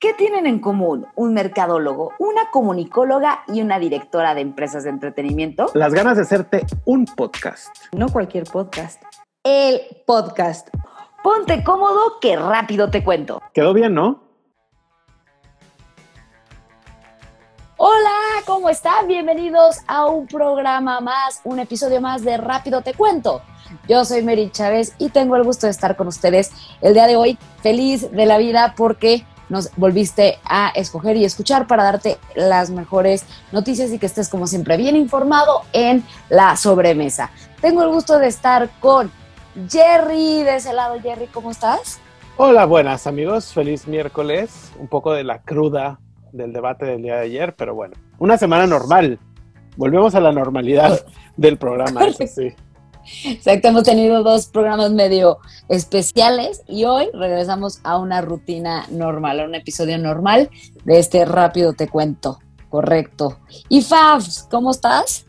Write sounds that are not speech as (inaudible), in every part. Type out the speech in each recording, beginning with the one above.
¿Qué tienen en común un mercadólogo, una comunicóloga y una directora de empresas de entretenimiento? Las ganas de hacerte un podcast. No cualquier podcast. El podcast. Ponte cómodo que rápido te cuento. Quedó bien, ¿no? Hola, ¿cómo están? Bienvenidos a un programa más, un episodio más de Rápido Te Cuento. Yo soy Mary Chávez y tengo el gusto de estar con ustedes el día de hoy, feliz de la vida porque nos volviste a escoger y escuchar para darte las mejores noticias y que estés como siempre bien informado en la sobremesa. Tengo el gusto de estar con Jerry de ese lado. Jerry, ¿cómo estás? Hola, buenas amigos, feliz miércoles. Un poco de la cruda del debate del día de ayer, pero bueno, una semana normal. Volvemos a la normalidad (laughs) del programa, eso sí. (laughs) Exacto, hemos tenido dos programas medio especiales y hoy regresamos a una rutina normal, a un episodio normal de este Rápido Te Cuento. Correcto. Y Fabs, ¿cómo estás?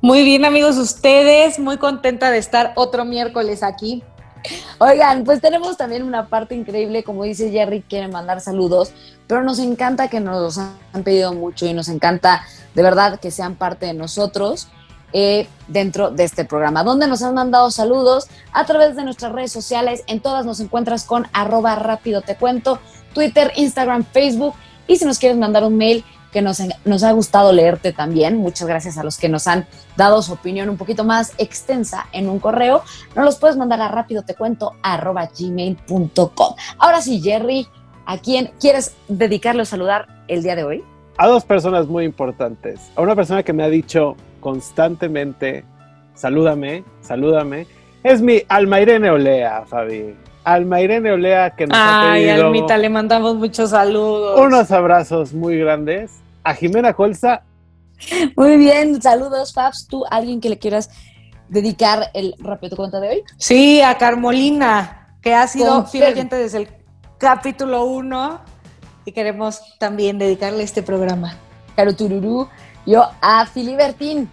Muy bien, amigos, ustedes, muy contenta de estar otro miércoles aquí. Oigan, pues tenemos también una parte increíble, como dice Jerry, quiere mandar saludos, pero nos encanta que nos han pedido mucho y nos encanta de verdad que sean parte de nosotros. Eh, dentro de este programa, donde nos han mandado saludos a través de nuestras redes sociales. En todas nos encuentras con arroba rápido te cuento, Twitter, Instagram, Facebook. Y si nos quieres mandar un mail, que nos, nos ha gustado leerte también. Muchas gracias a los que nos han dado su opinión un poquito más extensa en un correo. Nos los puedes mandar a rápido te cuento arroba gmail.com. Ahora sí, Jerry, ¿a quién quieres dedicarle a saludar el día de hoy? A dos personas muy importantes. A una persona que me ha dicho, constantemente, salúdame, salúdame, es mi Almairene Olea, Fabi. Almairene Olea que nos ha pedido... Almita, le mandamos muchos saludos. Unos abrazos muy grandes. A Jimena Colza. Muy bien, saludos, Fabs. ¿Tú, alguien que le quieras dedicar el rápido cuenta de hoy? Sí, a Carmolina, que ha sido fiel oyente desde el capítulo 1 y queremos también dedicarle este programa. Caro Tururú, yo a Filibertín,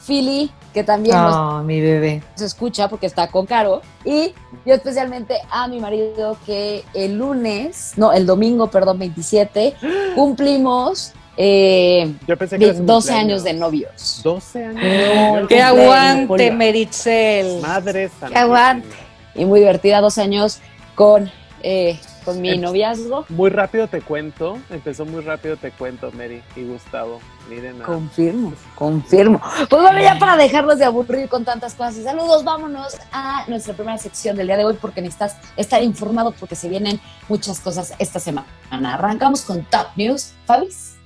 Fili, que también oh, mi bebé. se escucha porque está con Caro. Y yo especialmente a mi marido que el lunes, no, el domingo, perdón, 27, (gasps) cumplimos eh, 12 años de novios. 12 años. que aguante, Meritzel. Madre Que aguante. Y muy divertida, dos años con eh, con mi noviazgo. Muy rápido te cuento, empezó muy rápido te cuento, Mary y Gustavo. Miren. Confirmo, confirmo. Pues bueno, ya para dejarlos de aburrir con tantas cosas y saludos, vámonos a nuestra primera sección del día de hoy porque necesitas estar informado porque se vienen muchas cosas esta semana. Arrancamos con Top News. Fabis.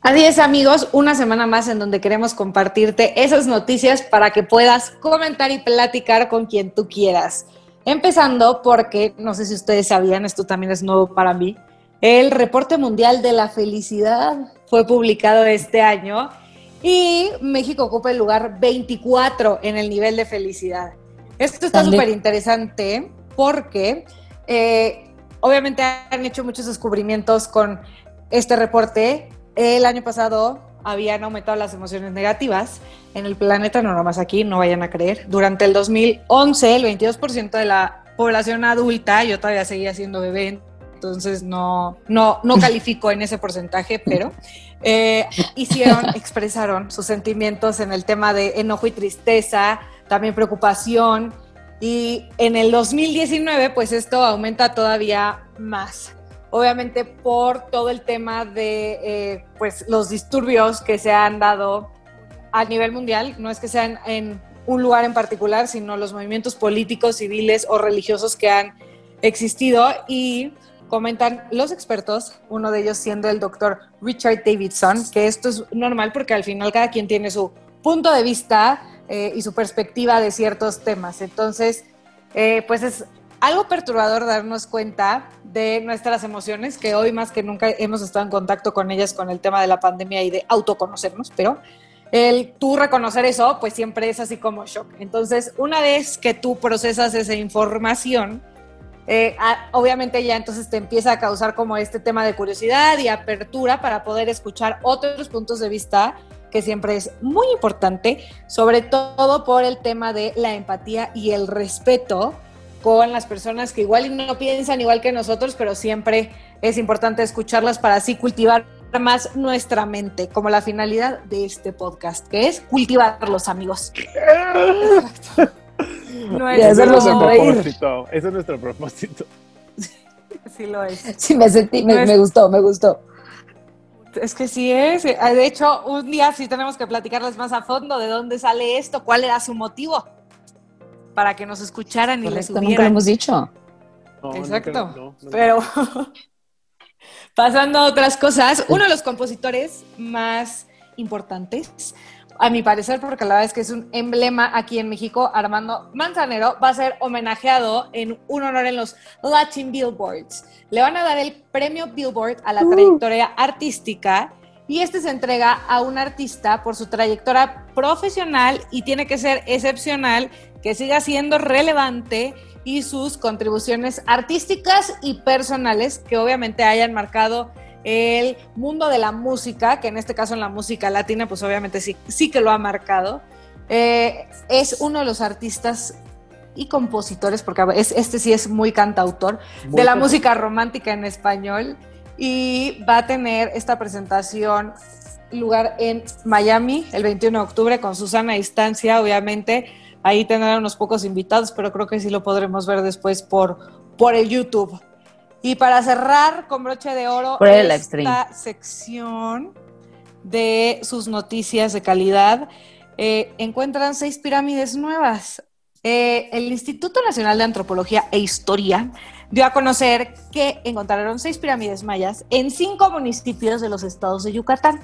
Así es, amigos, una semana más en donde queremos compartirte esas noticias para que puedas comentar y platicar con quien tú quieras. Empezando porque, no sé si ustedes sabían, esto también es nuevo para mí, el reporte mundial de la felicidad fue publicado este año y México ocupa el lugar 24 en el nivel de felicidad. Esto está súper interesante porque eh, obviamente han hecho muchos descubrimientos con este reporte. El año pasado habían aumentado las emociones negativas en el planeta, no nomás aquí, no vayan a creer. Durante el 2011, el 22% de la población adulta, yo todavía seguía siendo bebé, entonces no, no, no (laughs) califico en ese porcentaje, pero eh, hicieron, (laughs) expresaron sus sentimientos en el tema de enojo y tristeza, también preocupación, y en el 2019, pues esto aumenta todavía más obviamente por todo el tema de eh, pues los disturbios que se han dado a nivel mundial, no es que sean en un lugar en particular, sino los movimientos políticos, civiles o religiosos que han existido y comentan los expertos, uno de ellos siendo el doctor Richard Davidson, que esto es normal porque al final cada quien tiene su punto de vista eh, y su perspectiva de ciertos temas. Entonces, eh, pues es algo perturbador darnos cuenta de nuestras emociones, que hoy más que nunca hemos estado en contacto con ellas con el tema de la pandemia y de autoconocernos, pero el tú reconocer eso, pues siempre es así como shock. Entonces, una vez que tú procesas esa información, eh, obviamente ya entonces te empieza a causar como este tema de curiosidad y apertura para poder escuchar otros puntos de vista que siempre es muy importante, sobre todo por el tema de la empatía y el respeto con las personas que igual no piensan igual que nosotros, pero siempre es importante escucharlas para así cultivar más nuestra mente, como la finalidad de este podcast, que es cultivarlos, amigos. (laughs) No es, Ese es nuestro propósito. Ese es nuestro propósito. Sí lo es. Sí, me sentí, me, gustó, me gustó. Es que sí es. De hecho, un día sí tenemos que platicarles más a fondo de dónde sale esto, cuál era su motivo para que nos escucharan y les Nunca lo hemos dicho. Exacto. Pero (laughs) pasando a otras cosas, uno de los compositores más importantes a mi parecer, porque la verdad es que es un emblema aquí en México, Armando Manzanero va a ser homenajeado en un honor en los Latin Billboards. Le van a dar el premio Billboard a la uh. trayectoria artística y este se entrega a un artista por su trayectoria profesional y tiene que ser excepcional, que siga siendo relevante y sus contribuciones artísticas y personales que obviamente hayan marcado el mundo de la música, que en este caso en la música latina, pues obviamente sí, sí que lo ha marcado. Eh, es uno de los artistas y compositores, porque este sí es muy cantautor, de la música romántica en español. Y va a tener esta presentación lugar en Miami el 21 de octubre con Susana Distancia, obviamente. Ahí tendrán unos pocos invitados, pero creo que sí lo podremos ver después por, por el YouTube. Y para cerrar con broche de oro esta sección de sus noticias de calidad, eh, encuentran seis pirámides nuevas. Eh, el Instituto Nacional de Antropología e Historia dio a conocer que encontraron seis pirámides mayas en cinco municipios de los estados de Yucatán.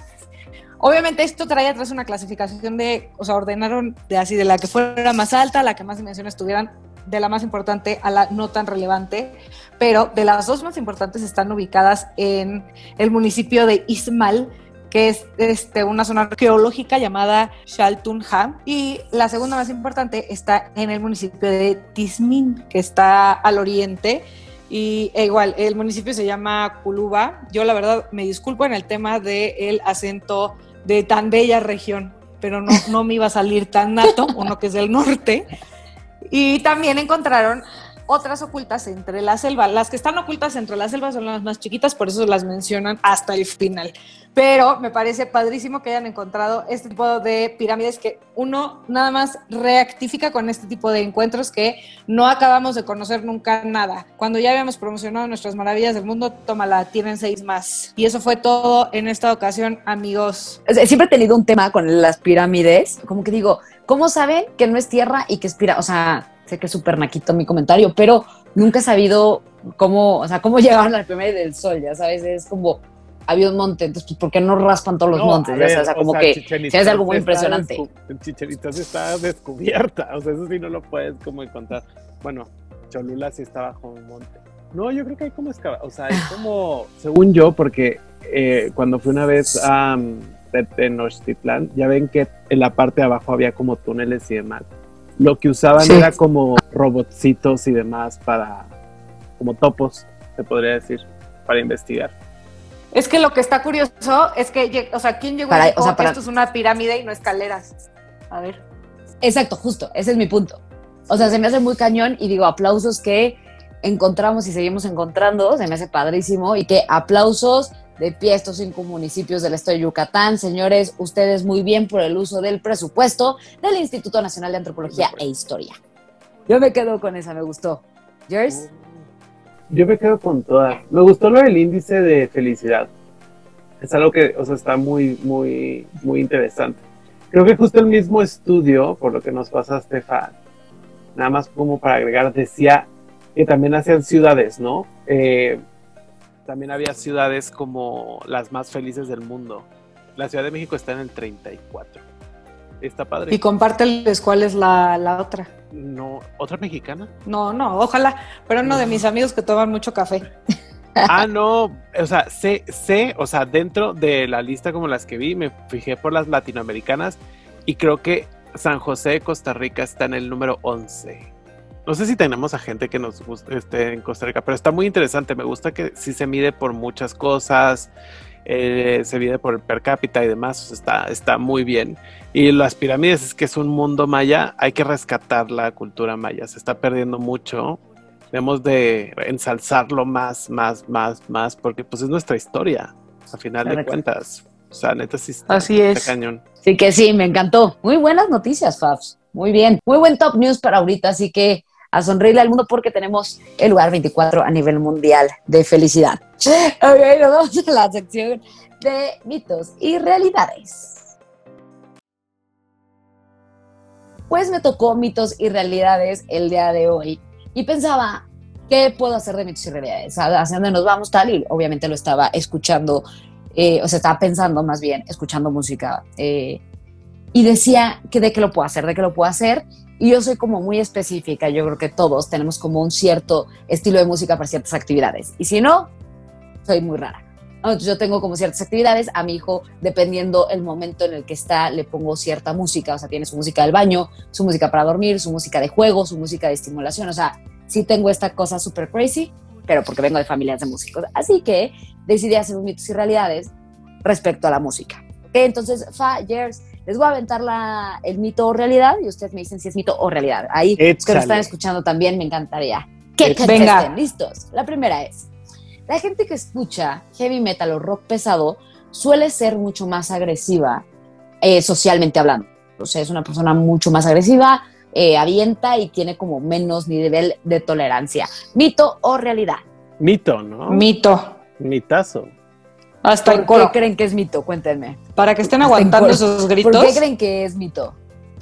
Obviamente esto trae atrás una clasificación de, o sea, ordenaron de así de la que fuera más alta, la que más dimensiones tuvieran de la más importante a la no tan relevante, pero de las dos más importantes están ubicadas en el municipio de Ismal, que es este, una zona arqueológica llamada Shaltunja, y la segunda más importante está en el municipio de Tizmin, que está al oriente. Y e igual, el municipio se llama Culuba. Yo la verdad me disculpo en el tema del acento de tan bella región, pero no, no me iba a salir tan nato, uno que es del norte. Y también encontraron otras ocultas entre la selva. Las que están ocultas entre la selva son las más chiquitas, por eso las mencionan hasta el final. Pero me parece padrísimo que hayan encontrado este tipo de pirámides que uno nada más reactifica con este tipo de encuentros que no acabamos de conocer nunca nada. Cuando ya habíamos promocionado nuestras maravillas del mundo, tómala, tienen seis más. Y eso fue todo en esta ocasión, amigos. Siempre he tenido un tema con las pirámides, como que digo, ¿cómo saben que no es tierra y que es pirámide? O sea, sé que es súper naquito mi comentario, pero nunca he sabido cómo, o sea, cómo (laughs) llegaron al primer del sol, ya sabes, es como había un monte, entonces pues, ¿por qué no raspan todos los montes? o sea, como que es algo muy impresionante. Chicheritas está descubierta, o sea, eso sí no lo puedes como encontrar. Bueno, Cholula sí está bajo un monte. No, yo creo que hay como o sea, hay (sighs) como, según yo, porque eh, cuando fui una vez a um, Tenochtitlan, ya ven que en la parte de abajo había como túneles y demás lo que usaban era como robotcitos y demás para, como topos, se podría decir, para investigar. Es que lo que está curioso es que, o sea, ¿quién llegó para, a o sea, esto es una pirámide y no escaleras? A ver. Exacto, justo, ese es mi punto. O sea, se me hace muy cañón y digo, aplausos que encontramos y seguimos encontrando, se me hace padrísimo y que aplausos de pie estos cinco municipios del estado de Yucatán. Señores, ustedes muy bien por el uso del presupuesto del Instituto Nacional de Antropología e Historia. Yo me quedo con esa, me gustó. ¿Yours? Yo me quedo con todas. Me gustó lo del índice de felicidad. Es algo que, o sea, está muy, muy, muy interesante. Creo que justo el mismo estudio, por lo que nos pasa Stefan, nada más como para agregar, decía que también hacían ciudades, ¿no? Eh, también había ciudades como las más felices del mundo. La Ciudad de México está en el 34. Está padre. Y compárteles cuál es la, otra. No, ¿otra mexicana? No, no, ojalá, pero uno de mis amigos que toman mucho café. (laughs) Ah, no, o sea, sé, sé, o sea, dentro de la lista como las que vi, me fijé por las latinoamericanas y creo que San José de Costa Rica está en el número 11. No sé si tenemos a gente que nos guste este, en Costa Rica, pero está muy interesante. Me gusta que sí se mide por muchas cosas, eh, se mide por el per cápita y demás. está, está muy bien. Y las pirámides es que es un mundo maya, hay que rescatar la cultura maya. Se está perdiendo mucho debemos de ensalzarlo más, más, más, más, porque pues es nuestra historia, a final de cuentas. O sea, neta sí está, Así es. cañón. Sí que sí, me encantó. Muy buenas noticias, Fabs. Muy bien. Muy buen top news para ahorita, así que a sonreírle al mundo porque tenemos el lugar 24 a nivel mundial de felicidad. (laughs) Ok, nos vamos a la sección de mitos y realidades. Pues me tocó mitos y realidades el día de hoy y pensaba, ¿qué puedo hacer de mitos y realidades? ¿Hacia dónde nos vamos tal? Y obviamente lo estaba escuchando, eh, o sea, estaba pensando más bien, escuchando música. Eh, y decía que de qué lo puedo hacer, de qué lo puedo hacer. Y yo soy como muy específica, yo creo que todos tenemos como un cierto estilo de música para ciertas actividades. Y si no, soy muy rara. Entonces yo tengo como ciertas actividades, a mi hijo, dependiendo el momento en el que está, le pongo cierta música, o sea, tiene su música del baño, su música para dormir, su música de juego, su música de estimulación, o sea, sí tengo esta cosa súper crazy, pero porque vengo de familias de músicos. Así que decidí hacer un mitos y realidades respecto a la música. Entonces, Fa, Jers, les voy a aventar la, el mito o realidad y ustedes me dicen si es mito o realidad. Ahí, que lo están escuchando también, me encantaría. Que Venga. listos. La primera es, la gente que escucha heavy metal o rock pesado suele ser mucho más agresiva eh, socialmente hablando. O sea, es una persona mucho más agresiva, eh, avienta y tiene como menos nivel de tolerancia. ¿Mito o realidad? Mito, ¿no? Mito. Mitazo. Hasta ¿Por qué creen que es mito? Cuéntenme. Para que estén aguantando esos gritos. ¿Por qué creen que es mito?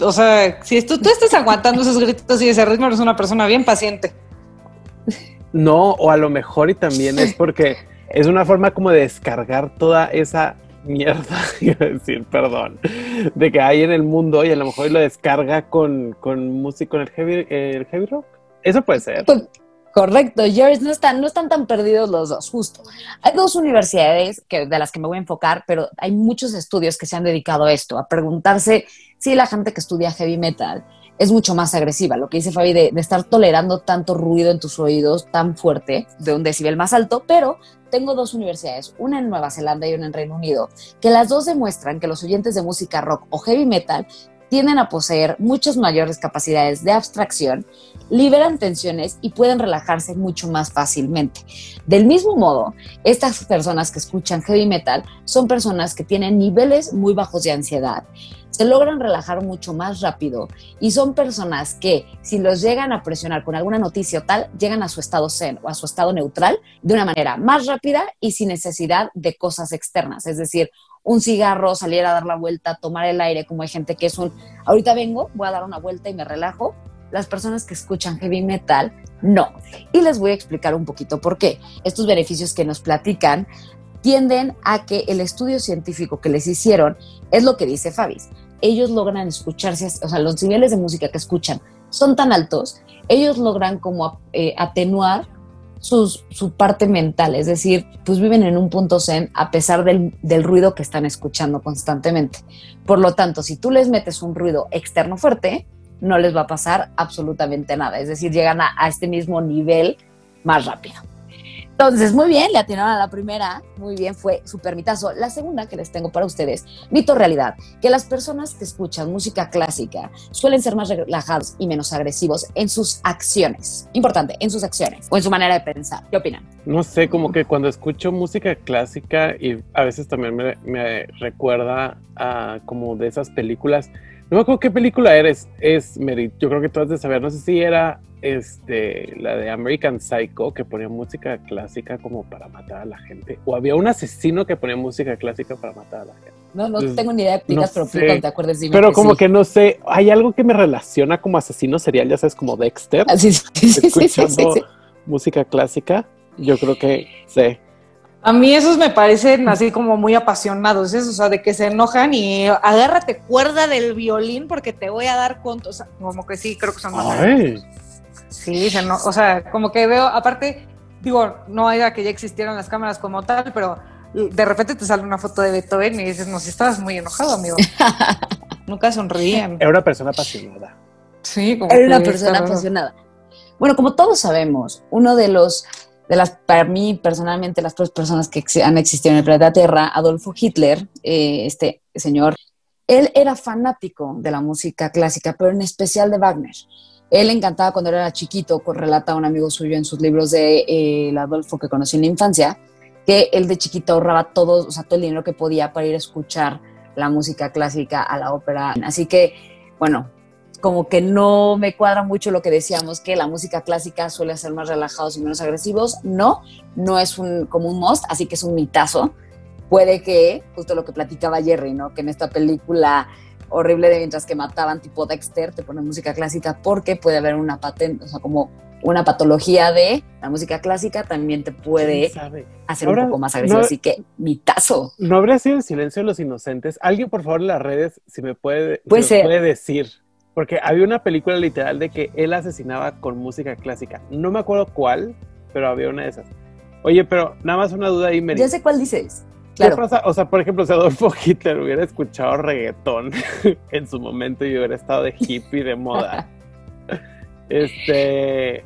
O sea, si tú, tú estás aguantando esos gritos y ese ritmo, eres una persona bien paciente. No, o a lo mejor y también es porque es una forma como de descargar toda esa mierda, (laughs) iba a decir, perdón, de que hay en el mundo y a lo mejor lo descarga con, con música, con el heavy, el heavy rock. Eso puede ser. Pues, correcto, Jerry, no están, no están tan perdidos los dos, justo. Hay dos universidades que, de las que me voy a enfocar, pero hay muchos estudios que se han dedicado a esto, a preguntarse si la gente que estudia heavy metal es mucho más agresiva. Lo que dice Fabi de, estar tolerando tanto ruido en tus oídos tan fuerte, de un decibel más alto, pero tengo dos universidades, una en Nueva Zelanda y una en Reino Unido, que las dos demuestran que los oyentes de música rock o heavy metal tienden a poseer muchas mayores capacidades de abstracción, liberan tensiones y pueden relajarse mucho más fácilmente. Del mismo modo, estas personas que escuchan heavy metal son personas que tienen niveles muy bajos de ansiedad se logran relajar mucho más rápido y son personas que si los llegan a presionar con alguna noticia o tal, llegan a su estado zen o a su estado neutral de una manera más rápida y sin necesidad de cosas externas, es decir, un cigarro, salir a dar la vuelta, tomar el aire, como hay gente que es un, ahorita vengo, voy a dar una vuelta y me relajo. Las personas que escuchan heavy metal, no. Y les voy a explicar un poquito por qué. Estos beneficios que nos platican tienden a que el estudio científico que les hicieron es lo que dice Fabis ellos logran escucharse, o sea, los niveles de música que escuchan son tan altos, ellos logran como eh, atenuar sus, su parte mental, es decir, pues viven en un punto zen a pesar del, ruido que están escuchando constantemente. Por lo tanto, si tú les metes un ruido externo fuerte, no les va a pasar absolutamente nada, es decir, llegan a este mismo nivel más rápido. Entonces, muy bien, le atinaron a la primera, muy bien, fue súper mitazo. La segunda que les tengo para ustedes, mito realidad, que las personas que escuchan música clásica suelen ser más relajados y menos agresivos en sus acciones. Importante, en sus acciones o en su manera de pensar. ¿Qué opinan? No sé, como que cuando escucho música clásica y a veces también me, me recuerda a como de esas películas no me acuerdo qué película eres, es Merit. Yo creo que tú has de saber. No sé si era este, la de American Psycho, que ponía música clásica como para matar a la gente. O había un asesino que ponía música clásica para matar a la gente. No, no tengo ni idea de películas, pero sé. te acuerdas. pero como que no sé, hay algo que me relaciona como asesino serial, ya sabes, como Dexter. Ah, sí, sí, escuchando música clásica. Yo creo que sé. A mí esos me parecen así como muy apasionados, o sea, de que se enojan y agárrate cuerda del violín porque te voy a dar cuentos, o sea, como que sí, creo que son más. Sí, o sea, como que veo, aparte, digo, no era que ya existieran las cámaras como tal, pero de repente te sale una foto de Beethoven y dices, no, si estabas muy enojado, amigo. (laughs) Nunca sonrían. Era una persona apasionada. Sí, como Era una persona apasionada. Bueno, como todos sabemos, uno de los de las, para mí personalmente, las tres personas que han existido en el planeta Tierra, Adolfo Hitler, eh, este señor, él era fanático de la música clásica, pero en especial de Wagner. Él encantaba cuando era chiquito, relata un amigo suyo en sus libros de eh, el Adolfo que conoció en la infancia, que él de chiquito ahorraba todo, o sea, todo el dinero que podía para ir a escuchar la música clásica a la ópera. Así que, bueno, como que no me cuadra mucho lo que decíamos, que la música clásica suele ser más relajados y menos agresivos. No, no es un, como un must, así que es un mitazo. Puede que, justo lo que platicaba Jerry, ¿no? Que en esta película horrible de mientras que mataban tipo Dexter, te ponen música clásica porque puede haber una patente, o sea, como una patología de la música clásica también te puede hacer un poco más agresivo. así que, mitazo. ¿No habría sido el silencio de los inocentes? Alguien, por favor, en las redes, si me puede, puede decir. Porque había una película literal de que él asesinaba con música clásica. No me acuerdo cuál, pero había una de esas. Oye, pero nada más una duda ahí, Mary. Ya sé cuál dices. ¿Qué pasa? O sea, por ejemplo, si Adolfo Hitler hubiera escuchado reggaetón (laughs) en su momento y hubiera estado de hippie de moda, (laughs) este,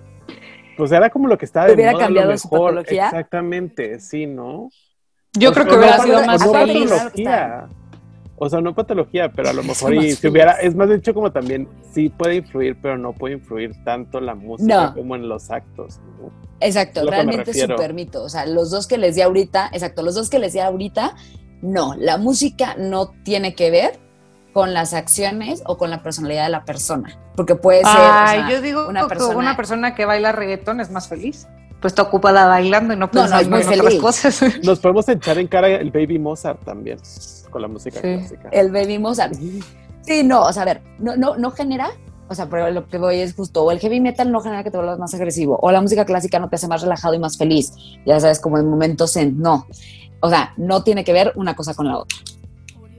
pues era como lo que estaba de ¿Hubiera moda. cambiado su patología? Exactamente, sí, ¿no? Yo creo que hubiera sido más feliz. O sea, no patología, pero a lo (laughs) mejor y si hubiera, es más de hecho como también sí puede influir, pero no puede influir tanto la música como en los actos. Exacto, realmente es súper mito. O sea, los dos que les di ahorita, exacto, los dos que les di ahorita, no, la música no tiene que ver con las acciones o con la personalidad de la persona. Porque puede ser. Ay, yo digo una persona, que una persona que baila reggaetón es más feliz. Pues está ocupada bailando y no pensando en otras cosas. Nos podemos echar en cara el Baby Mozart también, con la música clásica. El Baby Mozart. Sí, no, o sea, a ver, no, no, no genera o sea, pero lo que voy es justo, o el heavy metal no genera que te vuelvas más agresivo, o la música clásica no te hace más relajado y más feliz, ya sabes, como en momentos zen, no. O sea, no tiene que ver una cosa con la otra.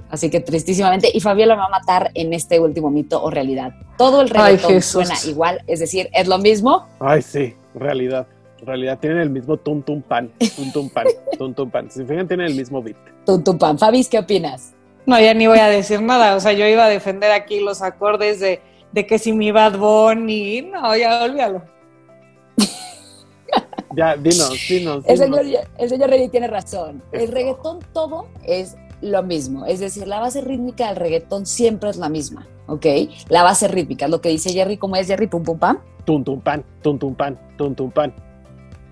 Así que tristísimamente, y Fabiola va a matar en este último mito o realidad. Todo el reggaetón suena igual, es decir, es lo mismo. Ay, sí, realidad. Realidad tienen el mismo tum tum pan, tum tum pan, (laughs) tum tum pan. Si fijan, tienen el mismo beat. Tum tum pan. Fabis, ¿qué opinas? No, ya ni voy a decir nada. O sea, yo iba a defender aquí los acordes de de que si mi Bad Bunny, no, ya olvídalo. (laughs) ya, dinos, dinos. El señor, el señor Rey tiene razón. El reggaetón todo es lo mismo. Es decir, la base rítmica del reggaetón siempre es la misma, ¿ok? La base rítmica, lo que dice Jerry, ¿cómo es Jerry? Pum, pum, pam. Tum, tum, pan, tum, tum, pan, tum, tum, pan.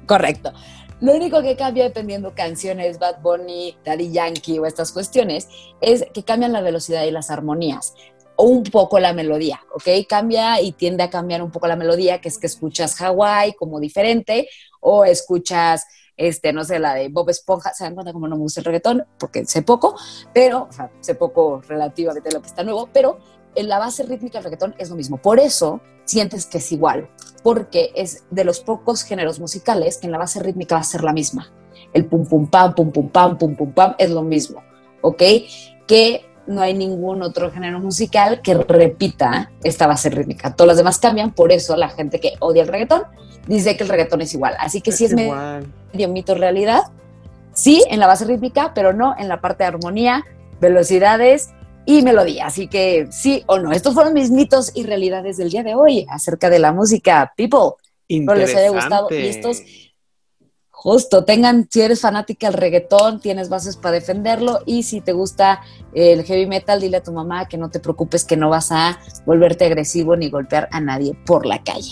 Correcto. Lo único que cambia dependiendo canciones, Bad Bunny, Daddy Yankee o estas cuestiones, es que cambian la velocidad y las armonías un poco la melodía, ¿ok? Cambia y tiende a cambiar un poco la melodía, que es que escuchas Hawaii como diferente o escuchas, este, no sé, la de Bob Esponja, ¿se dan cuenta cómo no me gusta el reggaetón? Porque sé poco, pero, o sea, sé poco relativamente lo que está nuevo, pero en la base rítmica del reggaetón es lo mismo. Por eso sientes que es igual, porque es de los pocos géneros musicales que en la base rítmica va a ser la misma. El pum pum pam, pum pum pam, pum pum pam es lo mismo, ¿ok? Que no hay ningún otro género musical que repita esta base rítmica. Todos los demás cambian, por eso la gente que odia el reggaetón dice que el reggaetón es igual. Así que sí es medio mito realidad, sí en la base rítmica, pero no en la parte de armonía, velocidades y melodía. Así que sí o no. Estos fueron mis mitos y realidades del día de hoy acerca de la música. People, espero les haya gustado y estos Justo, tengan, si eres fanática del reggaetón, tienes bases para defenderlo y si te gusta el heavy metal, dile a tu mamá que no te preocupes, que no vas a volverte agresivo ni golpear a nadie por la calle.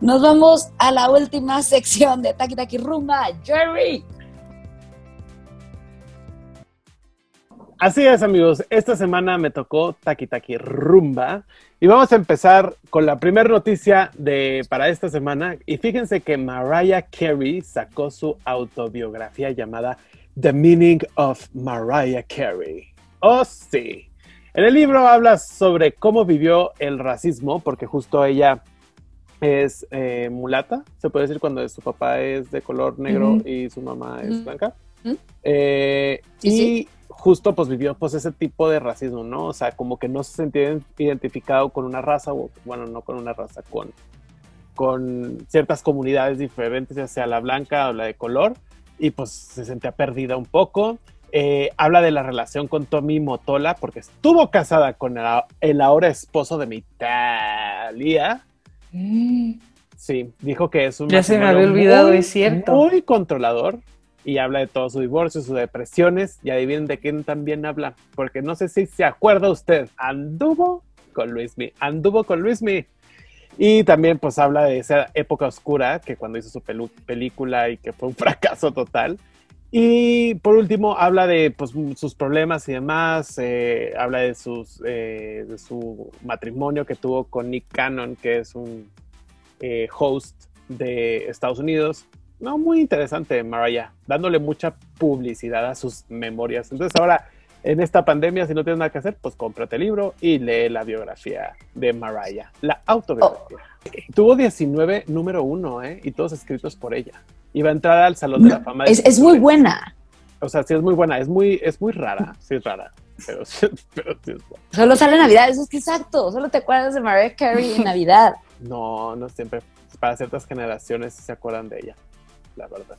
Nos vamos a la última sección de Taki Taki Rumba, Jerry. Así es, amigos. Esta semana me tocó Taki Taki Rumba. Y vamos a empezar con la primera noticia de, para esta semana. Y fíjense que Mariah Carey sacó su autobiografía llamada The Meaning of Mariah Carey. Oh, sí. En el libro habla sobre cómo vivió el racismo, porque justo ella es eh, mulata, se puede decir cuando su papá es de color negro y su mamá es blanca. Eh, y justo pues vivió pues ese tipo de racismo, ¿no? O sea, como que no se sentía identificado con una raza, o bueno, no con una raza, con, con ciertas comunidades diferentes, ya sea la blanca o la de color, y pues se sentía perdida un poco. Eh, habla de la relación con Tommy Motola, porque estuvo casada con el, ahora esposo de mi Talia. Mm. Sí, dijo que es un... Ya se me había olvidado, es cierto. Muy controlador, y habla de todo su divorcio, sus depresiones, y adivinen de quién también habla, porque no sé si se acuerda usted, anduvo con Luismi, anduvo con Luismi. Y también pues habla de esa época oscura que cuando hizo su película y que fue un (laughs) fracaso total. Y por último habla de pues, sus problemas y demás, eh, habla de, sus, eh, de su matrimonio que tuvo con Nick Cannon, que es un eh, host de Estados Unidos. No, muy interesante, Mariah, dándole mucha publicidad a sus memorias. Entonces ahora en esta pandemia, si no tienes nada que hacer, pues cómprate el libro y lee la biografía de Mariah, la autobiografía. Oh. Tuvo 19 número uno, ¿eh? Y todos escritos por ella. Iba a entrar al Salón de la Fama. es, es, muy buena. O sea, sí es muy buena. Es muy, es muy rara. Sí es rara. Pero, pero sí es buena. Solo sale Navidad. Eso es que exacto. Solo te acuerdas de Mariah Carey en (laughs) Navidad. no, no siempre. Para ciertas generaciones se acuerdan de ella. La verdad.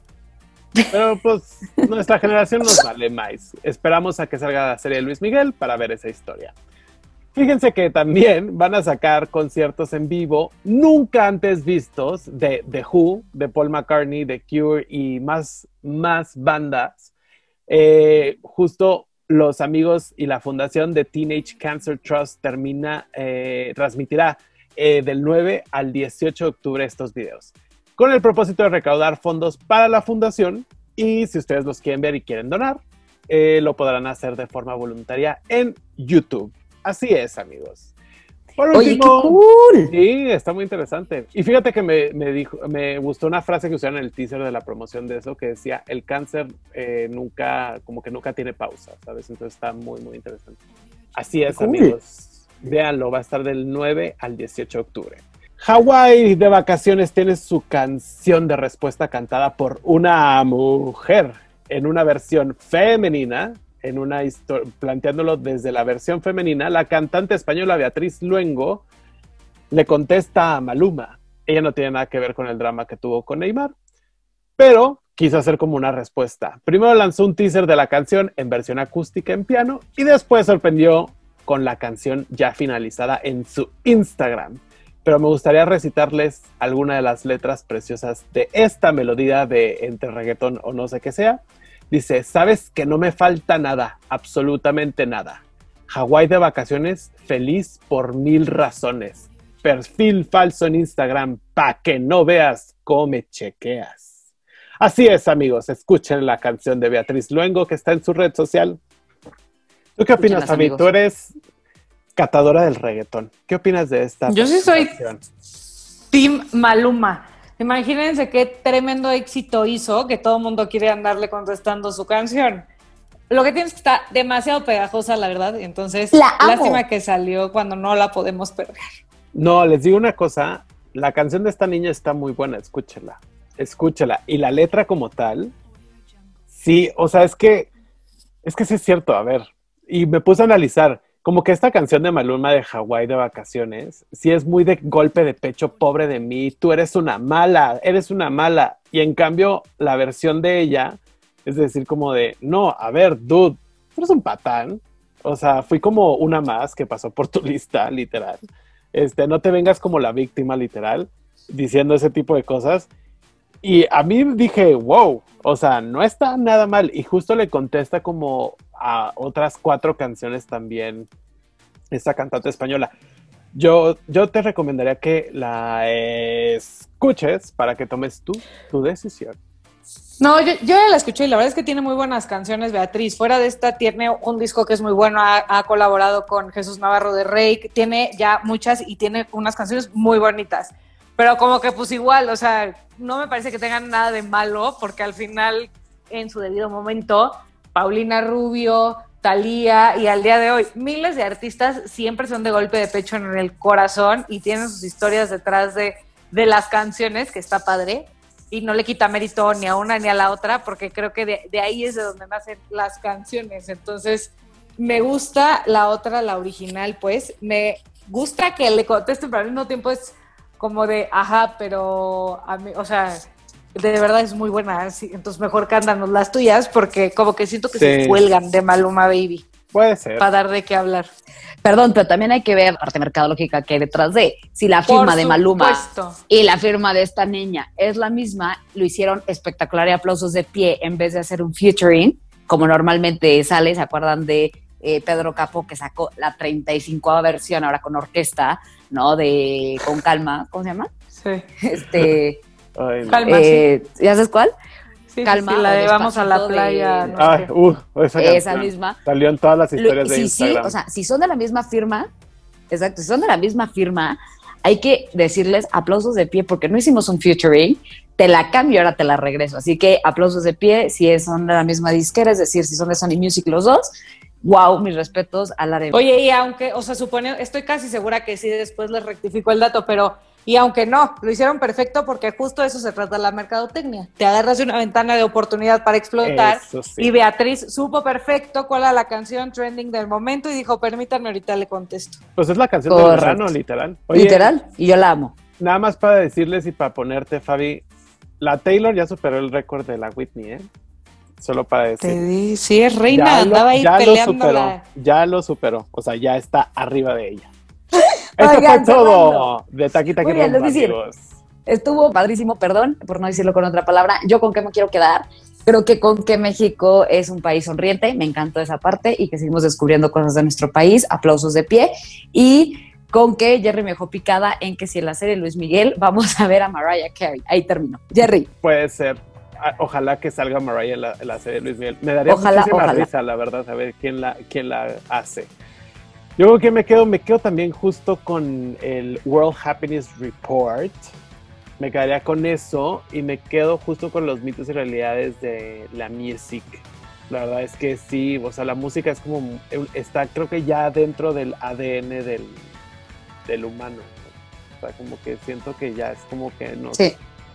Pero pues (laughs) nuestra generación nos vale más. Esperamos a que salga la serie de Luis Miguel para ver esa historia. Fíjense que también van a sacar conciertos en vivo nunca antes vistos de The Who, de Paul McCartney, The Cure y más, más bandas. Eh, justo los amigos y la fundación de Teenage Cancer Trust termina, eh, transmitirá eh, del 9 al 18 de octubre estos videos con el propósito de recaudar fondos para la fundación y si ustedes los quieren ver y quieren donar, eh, lo podrán hacer de forma voluntaria en YouTube. Así es, amigos. Por último, cool. Sí, está muy interesante. Y fíjate que me, dijo, me gustó una frase que usaron en el teaser de la promoción de eso, que decía, el cáncer eh, nunca, como que nunca tiene pausa, ¿sabes? Entonces está muy, muy interesante. Así es, amigos. Véanlo, va a estar del 9 al 18 de octubre. Hawái de vacaciones tiene su canción de respuesta cantada por una mujer en una versión femenina, en una planteándolo desde la versión femenina, la cantante española Beatriz Luengo le contesta a Maluma. Ella no tiene nada que ver con el drama que tuvo con Neymar, pero quiso hacer como una respuesta. Primero lanzó un teaser de la canción en versión acústica en piano y después sorprendió con la canción ya finalizada en su Instagram pero me gustaría recitarles alguna de las letras preciosas de esta melodía de entre reggaetón o no sé qué sea. Dice, sabes que no me falta nada, absolutamente nada. Hawái de vacaciones, feliz por mil razones. Perfil falso en Instagram, pa' que no veas cómo me chequeas. Así es, amigos, escuchen la canción de Beatriz Luengo que está en su red social. ¿Tú qué opinas, Fabi? Tú eres catadora del reggaetón. ¿Qué opinas de esta? Yo sí soy Team Maluma. Imagínense qué tremendo éxito hizo que todo el mundo quiere andarle contestando su canción. Lo que tienes que está demasiado pegajosa, la verdad. Entonces, lástima que salió cuando no la podemos perder. No, les digo una cosa. La canción de esta niña está muy buena. Escúchela. Escúchela. Y la letra como tal, sí, o sea, es que, es que sí es cierto. A ver, y me puse a analizar como que esta canción de Maluma de Hawái de vacaciones, sí es muy de golpe de pecho, pobre de mí, tú eres una mala, eres una mala. Y en cambio, la versión de ella es decir, como de, no, a ver, dude, eres un patán. O sea, fui como una más que pasó por tu (laughs) lista, literal. Este, no te vengas como la víctima, literal, diciendo ese tipo de cosas. Y a mí dije, wow, o sea, no está nada mal. Y justo le contesta como a otras cuatro canciones también esta cantante española. Yo, yo te recomendaría que la escuches para que tomes tú tu decisión. No, yo, ya la escuché y la verdad es que tiene muy buenas canciones, Beatriz. Fuera de esta, tiene un disco que es muy bueno, ha, colaborado con Jesús Navarro de Rey, tiene ya muchas y tiene unas canciones muy bonitas. Pero como que pues igual, o sea, no me parece que tengan nada de malo, porque al final, en su debido momento, Paulina Rubio, Talía y al día de hoy, miles de artistas siempre son de golpe de pecho en el corazón y tienen sus historias detrás de, de las canciones, que está padre, y no le quita mérito ni a una ni a la otra, porque creo que de, de ahí es de donde nacen las canciones. Entonces, me gusta la otra, la original, pues, me gusta que le contesten, pero al mismo tiempo es como de, ajá, pero a mí, o sea, de verdad es muy buena, entonces mejor cántanos las tuyas porque como que siento que se cuelgan de Maluma Baby. Puede ser. Para dar de qué hablar. Perdón, pero también hay que ver la parte mercadológica que hay detrás de. Si la firma de Maluma y la firma de esta niña es la misma, lo hicieron espectacular y aplausos de pie en vez de hacer un featuring, como normalmente sale, ¿se acuerdan de eh, Pedro Capo, que sacó la 35 versión ahora con orquesta, ¿no? De Con Calma, ¿cómo se llama? Sí. Este, (laughs) Ay, no. Calma, eh, ¿Ya sabes cuál? Sí, Calma, sí, la de vamos a la playa. de- qué. uh, esa, Esa misma. Salió en todas las Lo- historias de sí, sí, Instagram. o sea, si son de la misma firma, exacto, si son de la misma firma, hay que decirles aplausos de pie porque no hicimos un featuring, te la cambio, ahora te la regreso. Así que aplausos de pie si son de la misma disquera, es decir, si son de Sony Music los dos. Wow, mis respetos a la de... Oye, y aunque, o sea, supone, estoy casi segura que sí, después les rectifico el dato, pero, y aunque no, lo hicieron perfecto porque justo de eso se trata la mercadotecnia. Te agarras de una ventana de oportunidad para explotar. Sí. Y Beatriz supo perfecto cuál era la canción trending del momento y dijo, permítanme, ahorita le contesto. Pues es la canción del Correcto. verano, literal. Oye, Literal, y yo la amo. Nada más para decirles y para ponerte, Fabi, la Taylor ya superó el récord de la Whitney, ¿eh? Solo para decir. Te di, sí, es reina, Ya lo- andaba ahí ya lo superó, la- ya lo superó. O sea, ya está arriba de ella. (laughs) Eso Oigan, fue todo de Taquita Muy que bien, decir. Estuvo padrísimo, perdón por no decirlo con otra palabra. Yo con qué me quiero quedar. Creo que con que México es un país sonriente, me encantó esa parte y que seguimos descubriendo cosas de nuestro país, aplausos de pie. Y con que Jerry me dejó picada en que si en la serie Luis Miguel vamos a ver a Mariah Carey. Ahí termino. Jerry, Puede ser. Ojalá que salga Mariah la, la serie de Luis Miguel. Me daría Ojalá, muchísima ojalá. risa, la verdad, saber quién la, quién la hace. Yo creo que me quedo, me quedo también justo con el World Happiness Report. Me quedaría con eso y me quedo justo con los mitos y realidades de la music. La verdad es que sí, o sea, la música es como, está creo que ya dentro del ADN del, del humano. ¿no? O sea, como que siento que ya es como que nos, sí.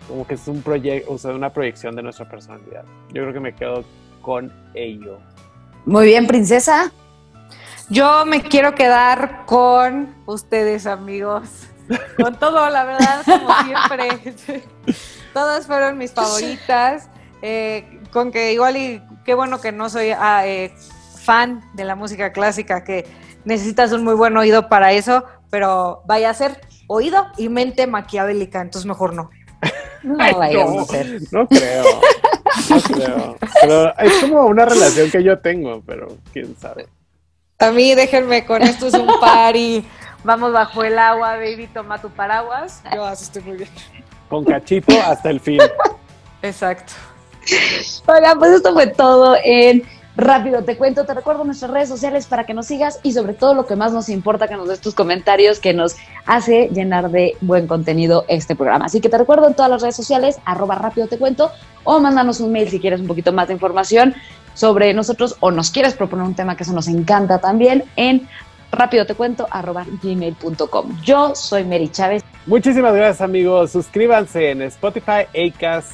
Como que es un proyecto, o sea, una proyección de nuestra personalidad. Yo creo que me quedo con ello. Muy bien, princesa. Yo me quiero quedar con ustedes, amigos. Con todo, la verdad, como siempre. (laughs) Todas fueron mis favoritas. Eh, con que igual y qué bueno que no soy ah, eh, fan de la música clásica, que necesitas un muy buen oído para eso, pero vaya a ser oído y mente maquiavélica, entonces mejor no. No Ay, vayas no, a ser. no creo. No creo. Pero es como una relación que yo tengo, pero quién sabe. A mí déjenme con esto es un party. Vamos bajo el agua, baby, toma tu paraguas. Yo así estoy muy bien. Con cachito hasta el fin. Exacto. Oigan, pues esto fue todo en Rápido Te Cuento. Te recuerdo nuestras redes sociales para que nos sigas y sobre todo lo que más nos importa que nos des tus comentarios que nos hace llenar de buen contenido este programa. Así que te recuerdo en todas las redes sociales, arroba Rápido Te Cuento o mándanos un mail si quieres un poquito más de información sobre nosotros o nos quieres proponer un tema que eso nos encanta también en rápido te cuento arroba gmail.com. Yo soy Mary Chávez. Muchísimas gracias, amigos. Suscríbanse en Spotify, Acast,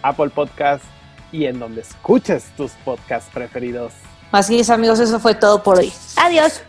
Apple Podcast y en donde escuches tus podcasts preferidos. Así es, amigos, eso fue todo por hoy. Adiós.